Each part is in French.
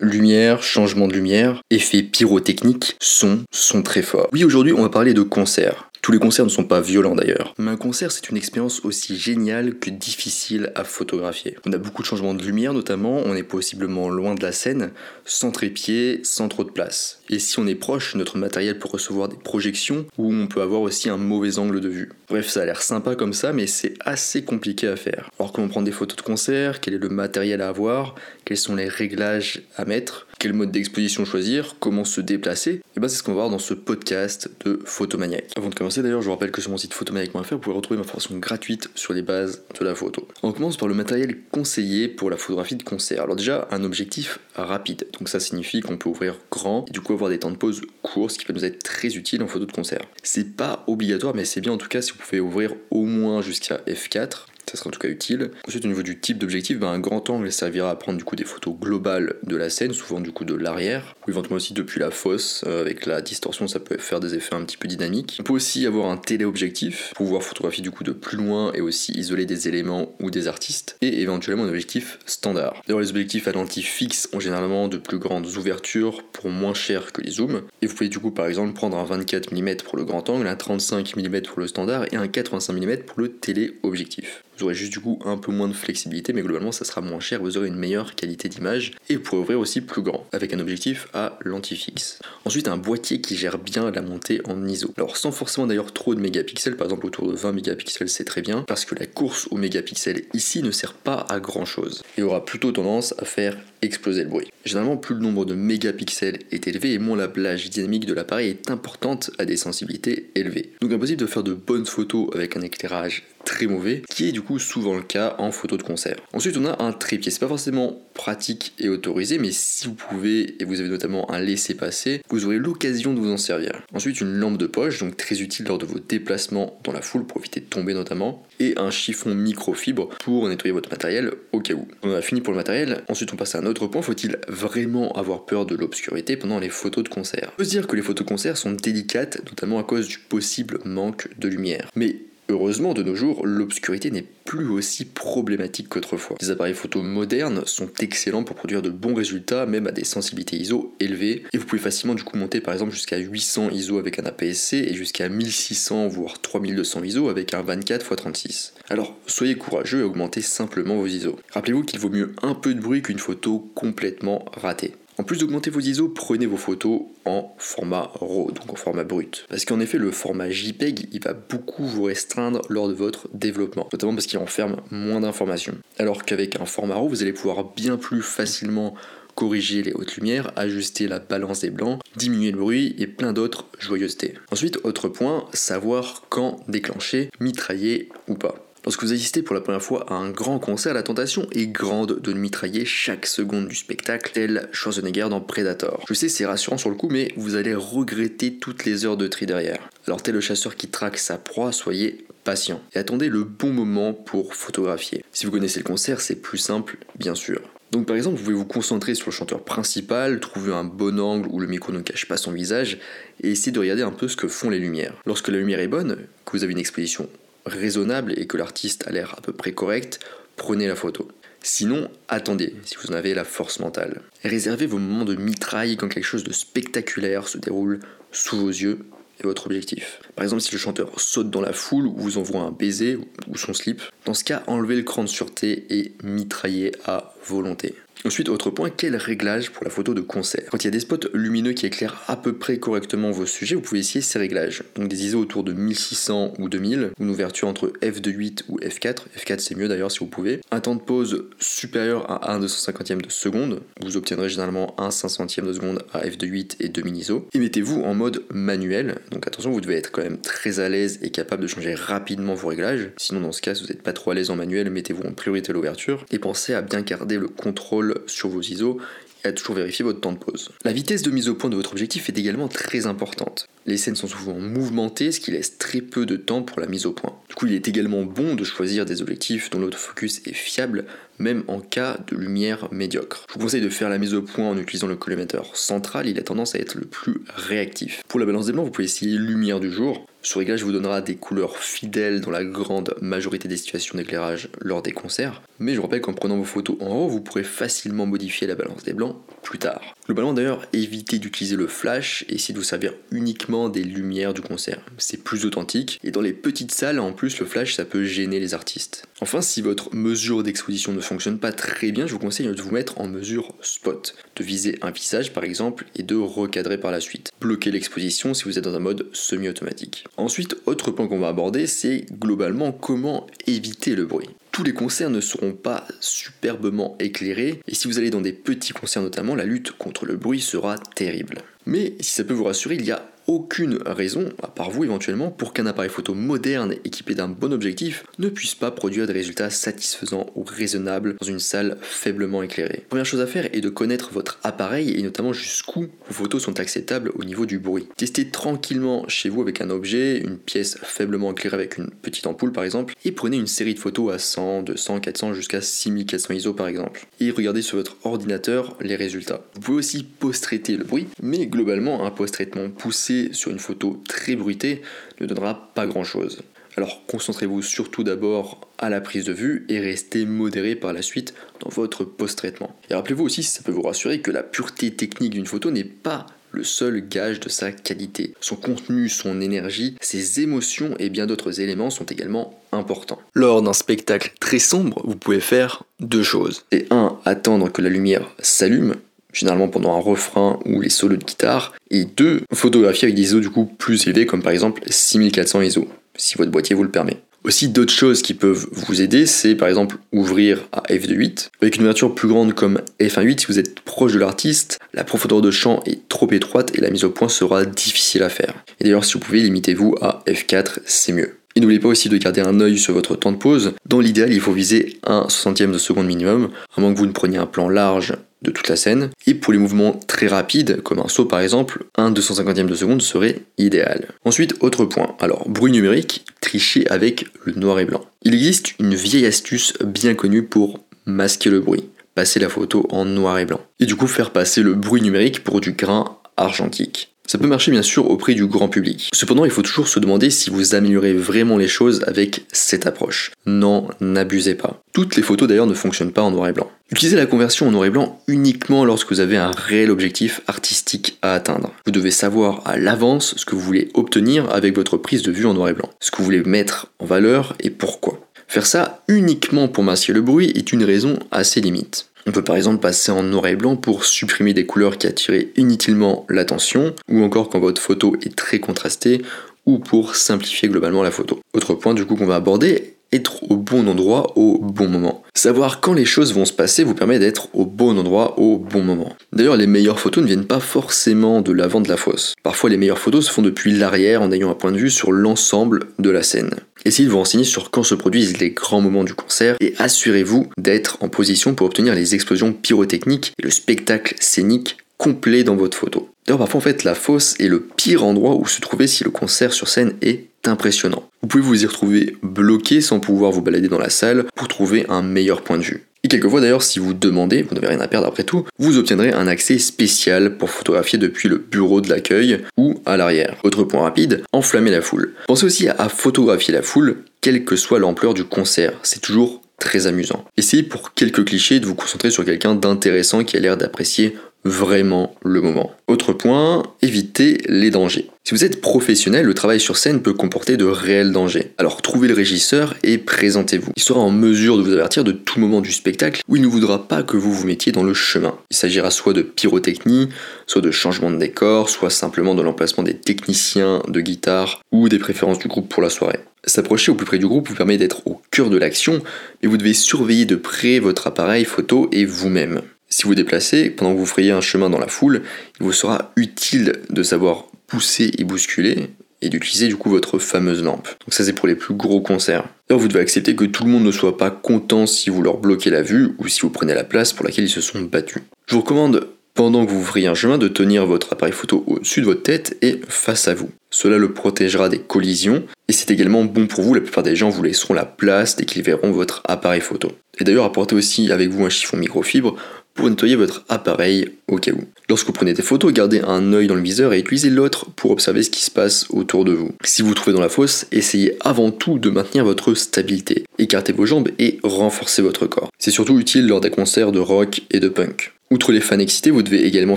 Lumière, changement de lumière, effet pyrotechnique, son, sont très forts. Oui, aujourd'hui, on va parler de concert. Tous les concerts ne sont pas violents d'ailleurs. Mais un concert, c'est une expérience aussi géniale que difficile à photographier. On a beaucoup de changements de lumière notamment, on est possiblement loin de la scène, sans trépied, sans trop de place. Et si on est proche, notre matériel peut recevoir des projections ou on peut avoir aussi un mauvais angle de vue. Bref, ça a l'air sympa comme ça, mais c'est assez compliqué à faire. Alors comment prendre des photos de concert, quel est le matériel à avoir, quels sont les réglages à mettre, quel mode d'exposition choisir, comment se déplacer, et eh bien c'est ce qu'on va voir dans ce podcast de Photomaniac. Avant de commencer d'ailleurs, je vous rappelle que sur mon site photomaniac.fr, vous pouvez retrouver ma formation gratuite sur les bases de la photo. On commence par le matériel conseillé pour la photographie de concert. Alors déjà, un objectif rapide. Donc ça signifie qu'on peut ouvrir grand et du coup avoir des temps de pause courts, ce qui peut nous être très utile en photo de concert. C'est pas obligatoire, mais c'est bien en tout cas si vous pouvez ouvrir au moins jusqu'à f4 ça sera en tout cas utile. Ensuite, au niveau du type d'objectif, ben, un grand angle servira à prendre du coup des photos globales de la scène, souvent du coup de l'arrière, ou éventuellement aussi depuis la fosse. Euh, avec la distorsion, ça peut faire des effets un petit peu dynamiques. On peut aussi avoir un téléobjectif pouvoir photographier du coup de plus loin et aussi isoler des éléments ou des artistes, et éventuellement un objectif standard. D'ailleurs, les objectifs à lentille fixe ont généralement de plus grandes ouvertures pour moins cher que les zooms, et vous pouvez du coup par exemple prendre un 24 mm pour le grand angle, un 35 mm pour le standard et un 85 mm pour le téléobjectif. Vous aurez juste du coup un peu moins de flexibilité, mais globalement ça sera moins cher, vous aurez une meilleure qualité d'image et vous pourrez ouvrir aussi plus grand, avec un objectif à lentille fixe. Ensuite, un boîtier qui gère bien la montée en ISO. Alors sans forcément d'ailleurs trop de mégapixels, par exemple autour de 20 mégapixels c'est très bien, parce que la course aux mégapixels ici ne sert pas à grand chose et aura plutôt tendance à faire exploser le bruit. Généralement, plus le nombre de mégapixels est élevé et moins la plage dynamique de l'appareil est importante à des sensibilités élevées. Donc impossible de faire de bonnes photos avec un éclairage très mauvais, qui est du coup souvent le cas en photo de concert. Ensuite, on a un trépied. C'est pas forcément pratique et autorisé, mais si vous pouvez et vous avez notamment un laisser-passer, vous aurez l'occasion de vous en servir. Ensuite, une lampe de poche, donc très utile lors de vos déplacements dans la foule pour éviter de tomber notamment, et un chiffon microfibre pour nettoyer votre matériel au cas où. On a fini pour le matériel. Ensuite, on passe à un autre point. Faut-il vraiment avoir peur de l'obscurité pendant les photos de concert? On peut se dire que les photos de concert sont délicates, notamment à cause du possible manque de lumière. Mais Heureusement, de nos jours, l'obscurité n'est plus aussi problématique qu'autrefois. Les appareils photo modernes sont excellents pour produire de bons résultats, même à des sensibilités ISO élevées, et vous pouvez facilement du coup monter par exemple jusqu'à 800 ISO avec un APS-C et jusqu'à 1600 voire 3200 ISO avec un 24 x 36. Alors soyez courageux et augmentez simplement vos ISO. Rappelez-vous qu'il vaut mieux un peu de bruit qu'une photo complètement ratée. En plus d'augmenter vos ISO, prenez vos photos en format RAW, donc en format brut. Parce qu'en effet, le format JPEG, il va beaucoup vous restreindre lors de votre développement, notamment parce qu'il renferme moins d'informations. Alors qu'avec un format RAW, vous allez pouvoir bien plus facilement corriger les hautes lumières, ajuster la balance des blancs, diminuer le bruit et plein d'autres joyeusetés. Ensuite, autre point, savoir quand déclencher, mitrailler ou pas. Lorsque vous assistez pour la première fois à un grand concert, la tentation est grande de mitrailler chaque seconde du spectacle, tel Schwarzenegger dans Predator. Je sais, c'est rassurant sur le coup, mais vous allez regretter toutes les heures de tri derrière. Alors tel le chasseur qui traque sa proie, soyez patient et attendez le bon moment pour photographier. Si vous connaissez le concert, c'est plus simple, bien sûr. Donc par exemple, vous pouvez vous concentrer sur le chanteur principal, trouver un bon angle où le micro ne cache pas son visage et essayer de regarder un peu ce que font les lumières. Lorsque la lumière est bonne, que vous avez une exposition raisonnable et que l'artiste a l'air à peu près correct, prenez la photo. Sinon, attendez si vous en avez la force mentale. Réservez vos moments de mitraille quand quelque chose de spectaculaire se déroule sous vos yeux et votre objectif. Par exemple, si le chanteur saute dans la foule ou vous envoie un baiser ou son slip, dans ce cas, enlevez le cran de sûreté et mitraillez à volonté. Ensuite, autre point, quel réglage pour la photo de concert? Quand il y a des spots lumineux qui éclairent à peu près correctement vos sujets, vous pouvez essayer ces réglages. Donc des ISO autour de 1600 ou 2000, ou une ouverture entre f2.8 ou f4. f4 c'est mieux d'ailleurs si vous pouvez. Un temps de pause supérieur à 1 250e de seconde. Vous obtiendrez généralement 1 500e de seconde à f2.8 et 2000 ISO. Et mettez-vous en mode manuel. Donc attention, vous devez être quand même très à l'aise et capable de changer rapidement vos réglages. Sinon dans ce cas, si vous n'êtes pas trop à l'aise en manuel, mettez-vous en priorité l'ouverture. Et pensez à bien garder le contrôle sur vos ISO et à toujours vérifier votre temps de pause. La vitesse de mise au point de votre objectif est également très importante. Les scènes sont souvent mouvementées, ce qui laisse très peu de temps pour la mise au point. Du coup, il est également bon de choisir des objectifs dont l'autofocus est fiable, même en cas de lumière médiocre. Je vous conseille de faire la mise au point en utilisant le collimateur central, il a tendance à être le plus réactif. Pour la balance des blancs, vous pouvez essayer lumière du jour. Ce réglage vous donnera des couleurs fidèles dans la grande majorité des situations d'éclairage lors des concerts, mais je vous rappelle qu'en prenant vos photos en haut, vous pourrez facilement modifier la balance des blancs plus tard. Globalement d'ailleurs, évitez d'utiliser le flash et essayez de vous servir uniquement des lumières du concert. C'est plus authentique et dans les petites salles en plus le flash ça peut gêner les artistes. Enfin si votre mesure d'exposition ne fonctionne pas très bien, je vous conseille de vous mettre en mesure spot, de viser un visage par exemple et de recadrer par la suite. Bloquez l'exposition si vous êtes dans un mode semi-automatique. Ensuite, autre point qu'on va aborder, c'est globalement comment éviter le bruit tous les concerts ne seront pas superbement éclairés, et si vous allez dans des petits concerts notamment, la lutte contre le bruit sera terrible. Mais si ça peut vous rassurer, il y a aucune raison, à part vous éventuellement, pour qu'un appareil photo moderne équipé d'un bon objectif ne puisse pas produire des résultats satisfaisants ou raisonnables dans une salle faiblement éclairée. première chose à faire est de connaître votre appareil et notamment jusqu'où vos photos sont acceptables au niveau du bruit. Testez tranquillement chez vous avec un objet, une pièce faiblement éclairée avec une petite ampoule par exemple, et prenez une série de photos à 100, 200, 400 jusqu'à 6400 ISO par exemple. Et regardez sur votre ordinateur les résultats. Vous pouvez aussi post-traiter le bruit, mais globalement un post-traitement poussé sur une photo très bruitée ne donnera pas grand chose. Alors concentrez-vous surtout d'abord à la prise de vue et restez modéré par la suite dans votre post-traitement. Et rappelez-vous aussi, si ça peut vous rassurer, que la pureté technique d'une photo n'est pas le seul gage de sa qualité. Son contenu, son énergie, ses émotions et bien d'autres éléments sont également importants. Lors d'un spectacle très sombre, vous pouvez faire deux choses. Et un, attendre que la lumière s'allume généralement pendant un refrain ou les solos de guitare, et deux, photographier avec des ISO du coup plus élevés, comme par exemple 6400 ISO, si votre boîtier vous le permet. Aussi d'autres choses qui peuvent vous aider, c'est par exemple ouvrir à f2.8. Avec une ouverture plus grande comme f1.8, si vous êtes proche de l'artiste, la profondeur de champ est trop étroite et la mise au point sera difficile à faire. Et d'ailleurs si vous pouvez, limitez-vous à f4, c'est mieux. Et n'oubliez pas aussi de garder un œil sur votre temps de pause. Dans l'idéal, il faut viser un soixantième de seconde minimum, à moins que vous ne preniez un plan large de toute la scène. Et pour les mouvements très rapides, comme un saut par exemple, un 250e de seconde serait idéal. Ensuite, autre point. Alors, bruit numérique, tricher avec le noir et blanc. Il existe une vieille astuce bien connue pour masquer le bruit. Passer la photo en noir et blanc. Et du coup faire passer le bruit numérique pour du grain argentique. Ça peut marcher bien sûr auprès du grand public. Cependant, il faut toujours se demander si vous améliorez vraiment les choses avec cette approche. Non, n'abusez pas. Toutes les photos d'ailleurs ne fonctionnent pas en noir et blanc. Utilisez la conversion en noir et blanc uniquement lorsque vous avez un réel objectif artistique à atteindre. Vous devez savoir à l'avance ce que vous voulez obtenir avec votre prise de vue en noir et blanc, ce que vous voulez mettre en valeur et pourquoi. Faire ça uniquement pour masquer le bruit est une raison assez limite. On peut par exemple passer en noir et blanc pour supprimer des couleurs qui attiraient inutilement l'attention, ou encore quand votre photo est très contrastée, ou pour simplifier globalement la photo. Autre point du coup qu'on va aborder, être au bon endroit au bon moment. Savoir quand les choses vont se passer vous permet d'être au bon endroit au bon moment. D'ailleurs, les meilleures photos ne viennent pas forcément de l'avant de la fosse. Parfois, les meilleures photos se font depuis l'arrière en ayant un point de vue sur l'ensemble de la scène. Essayez de vous renseigner sur quand se produisent les grands moments du concert et assurez-vous d'être en position pour obtenir les explosions pyrotechniques et le spectacle scénique complet dans votre photo. D'ailleurs, parfois, en fait, la fosse est le pire endroit où se trouver si le concert sur scène est impressionnant. Vous pouvez vous y retrouver bloqué sans pouvoir vous balader dans la salle pour trouver un meilleur point de vue. Et quelquefois d'ailleurs, si vous demandez, vous n'avez rien à perdre après tout, vous obtiendrez un accès spécial pour photographier depuis le bureau de l'accueil ou à l'arrière. Autre point rapide, enflammer la foule. Pensez aussi à photographier la foule, quelle que soit l'ampleur du concert. C'est toujours très amusant. Essayez pour quelques clichés de vous concentrer sur quelqu'un d'intéressant qui a l'air d'apprécier vraiment le moment. Autre point, évitez les dangers. Si vous êtes professionnel, le travail sur scène peut comporter de réels dangers. Alors trouvez le régisseur et présentez-vous. Il sera en mesure de vous avertir de tout moment du spectacle où il ne voudra pas que vous vous mettiez dans le chemin. Il s'agira soit de pyrotechnie, soit de changement de décor, soit simplement de l'emplacement des techniciens de guitare ou des préférences du groupe pour la soirée. S'approcher au plus près du groupe vous permet d'être au cœur de l'action, mais vous devez surveiller de près votre appareil photo et vous-même. Si vous déplacez, pendant que vous frayez un chemin dans la foule, il vous sera utile de savoir pousser et bousculer et d'utiliser du coup votre fameuse lampe. Donc ça c'est pour les plus gros concerts. D'ailleurs vous devez accepter que tout le monde ne soit pas content si vous leur bloquez la vue ou si vous prenez la place pour laquelle ils se sont battus. Je vous recommande pendant que vous feriez un chemin de tenir votre appareil photo au-dessus de votre tête et face à vous. Cela le protégera des collisions et c'est également bon pour vous, la plupart des gens vous laisseront la place dès qu'ils verront votre appareil photo. Et d'ailleurs apportez aussi avec vous un chiffon microfibre pour nettoyer votre appareil au cas où. Lorsque vous prenez des photos, gardez un œil dans le viseur et utilisez l'autre pour observer ce qui se passe autour de vous. Si vous vous trouvez dans la fosse, essayez avant tout de maintenir votre stabilité. Écartez vos jambes et renforcez votre corps. C'est surtout utile lors des concerts de rock et de punk. Outre les fans excités, vous devez également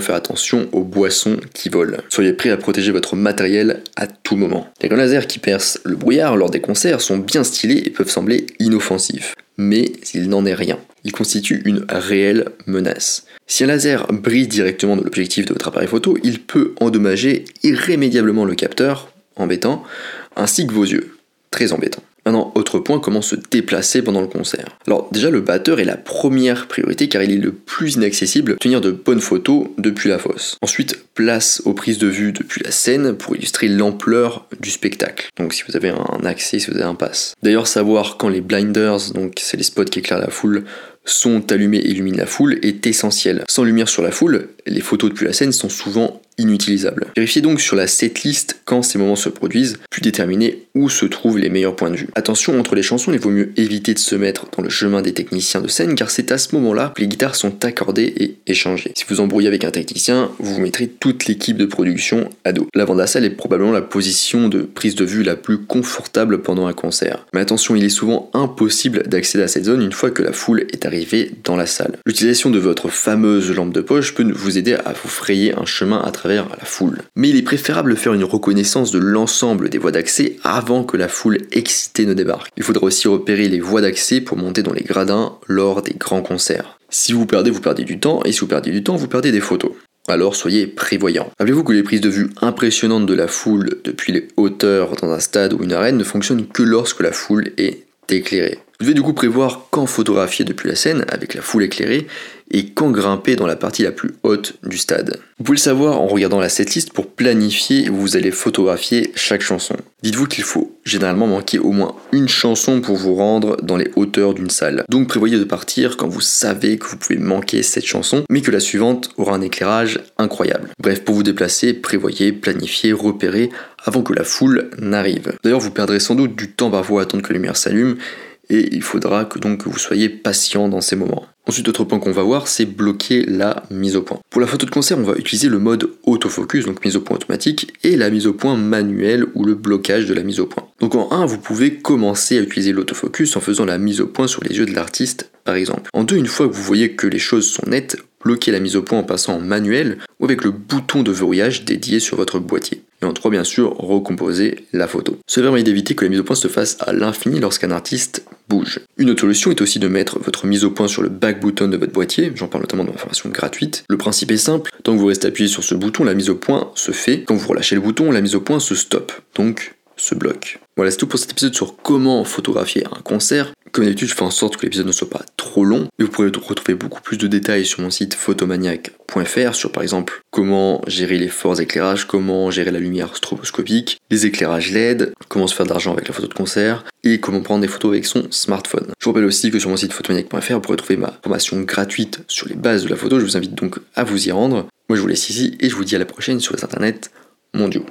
faire attention aux boissons qui volent. Soyez prêt à protéger votre matériel à tout moment. Les grenades laser qui percent le brouillard lors des concerts sont bien stylés et peuvent sembler inoffensifs. Mais il n'en est rien il constitue une réelle menace. Si un laser brille directement dans l'objectif de votre appareil photo, il peut endommager irrémédiablement le capteur, embêtant, ainsi que vos yeux, très embêtant. Maintenant, autre point, comment se déplacer pendant le concert. Alors déjà, le batteur est la première priorité car il est le plus inaccessible pour tenir de bonnes photos depuis la fosse. Ensuite, place aux prises de vue depuis la scène pour illustrer l'ampleur du spectacle. Donc si vous avez un accès, si vous avez un pass. D'ailleurs, savoir quand les blinders, donc c'est les spots qui éclairent la foule, sont allumés et illuminent la foule est essentiel. Sans lumière sur la foule, les photos depuis la scène sont souvent inutilisables. Vérifiez donc sur la setlist quand ces moments se produisent, puis déterminez où se trouvent les meilleurs points de vue. Attention, entre les chansons, il vaut mieux éviter de se mettre dans le chemin des techniciens de scène car c'est à ce moment-là que les guitares sont accordées et échangées. Si vous embrouillez avec un technicien, vous mettrez toute l'équipe de production à dos. La salle est probablement la position de prise de vue la plus confortable pendant un concert. Mais attention, il est souvent impossible d'accéder à cette zone une fois que la foule est arrivée dans la salle. L'utilisation de votre fameuse lampe de poche peut vous aider à vous frayer un chemin à travers la foule. Mais il est préférable de faire une reconnaissance de l'ensemble des voies d'accès avant que la foule excitée ne débarque. Il faudra aussi repérer les voies d'accès pour monter dans les gradins lors des grands concerts. Si vous perdez, vous perdez du temps, et si vous perdez du temps, vous perdez des photos. Alors soyez prévoyants. Rappelez-vous que les prises de vue impressionnantes de la foule depuis les hauteurs dans un stade ou une arène ne fonctionnent que lorsque la foule est éclairée. Vous devez du coup prévoir quand photographier depuis la scène avec la foule éclairée et quand grimper dans la partie la plus haute du stade. Vous pouvez le savoir en regardant la setlist pour planifier où vous allez photographier chaque chanson. Dites-vous qu'il faut généralement manquer au moins une chanson pour vous rendre dans les hauteurs d'une salle. Donc prévoyez de partir quand vous savez que vous pouvez manquer cette chanson, mais que la suivante aura un éclairage incroyable. Bref, pour vous déplacer, prévoyez, planifiez, repérez avant que la foule n'arrive. D'ailleurs, vous perdrez sans doute du temps parfois à attendre que la lumière s'allume et il faudra que donc vous soyez patient dans ces moments. Ensuite, autre point qu'on va voir, c'est bloquer la mise au point. Pour la photo de concert, on va utiliser le mode autofocus, donc mise au point automatique, et la mise au point manuelle ou le blocage de la mise au point. Donc en 1, vous pouvez commencer à utiliser l'autofocus en faisant la mise au point sur les yeux de l'artiste, par exemple. En 2, une fois que vous voyez que les choses sont nettes, bloquez la mise au point en passant en manuel ou avec le bouton de verrouillage dédié sur votre boîtier. Et en 3, bien sûr, recomposer la photo. Cela permet d'éviter que la mise au point se fasse à l'infini lorsqu'un artiste bouge. Une autre solution est aussi de mettre votre mise au point sur le back button de votre boîtier, j'en parle notamment dans ma formation gratuite. Le principe est simple, tant que vous restez appuyé sur ce bouton, la mise au point se fait. Quand vous relâchez le bouton, la mise au point se stoppe, donc se bloque. Voilà, c'est tout pour cet épisode sur comment photographier un concert. Comme d'habitude, je fais en sorte que l'épisode ne soit pas trop long, mais vous pourrez retrouver beaucoup plus de détails sur mon site photomaniac.fr sur par exemple comment gérer les forts éclairages, comment gérer la lumière stroboscopique, les éclairages LED, comment se faire d'argent avec la photo de concert et comment prendre des photos avec son smartphone. Je vous rappelle aussi que sur mon site photomaniac.fr, vous pourrez trouver ma formation gratuite sur les bases de la photo. Je vous invite donc à vous y rendre. Moi, je vous laisse ici et je vous dis à la prochaine sur les internets mondiaux.